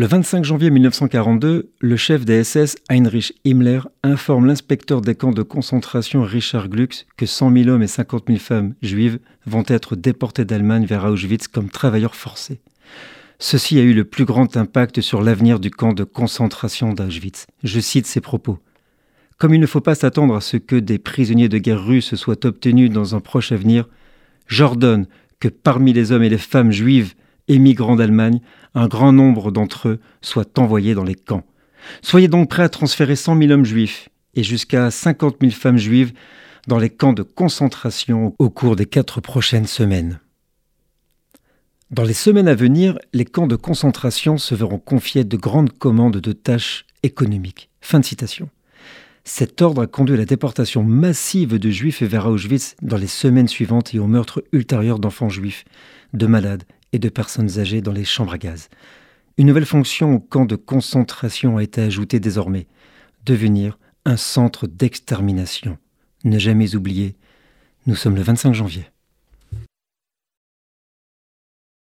Le 25 janvier 1942, le chef des SS, Heinrich Himmler, informe l'inspecteur des camps de concentration Richard Glucks que 100 000 hommes et 50 000 femmes juives vont être déportés d'Allemagne vers Auschwitz comme travailleurs forcés. Ceci a eu le plus grand impact sur l'avenir du camp de concentration d'Auschwitz. Je cite ses propos. Comme il ne faut pas s'attendre à ce que des prisonniers de guerre russes soient obtenus dans un proche avenir, j'ordonne que parmi les hommes et les femmes juives émigrants d'Allemagne, un grand nombre d'entre eux soient envoyés dans les camps. Soyez donc prêts à transférer 100 000 hommes juifs et jusqu'à 50 000 femmes juives dans les camps de concentration au cours des quatre prochaines semaines. Dans les semaines à venir, les camps de concentration se verront confier de grandes commandes de tâches économiques. Fin de citation. Cet ordre a conduit à la déportation massive de juifs vers Auschwitz dans les semaines suivantes et au meurtre ultérieur d'enfants juifs, de malades et de personnes âgées dans les chambres à gaz. Une nouvelle fonction au camp de concentration a été ajoutée désormais, devenir un centre d'extermination. Ne jamais oublier, nous sommes le 25 janvier.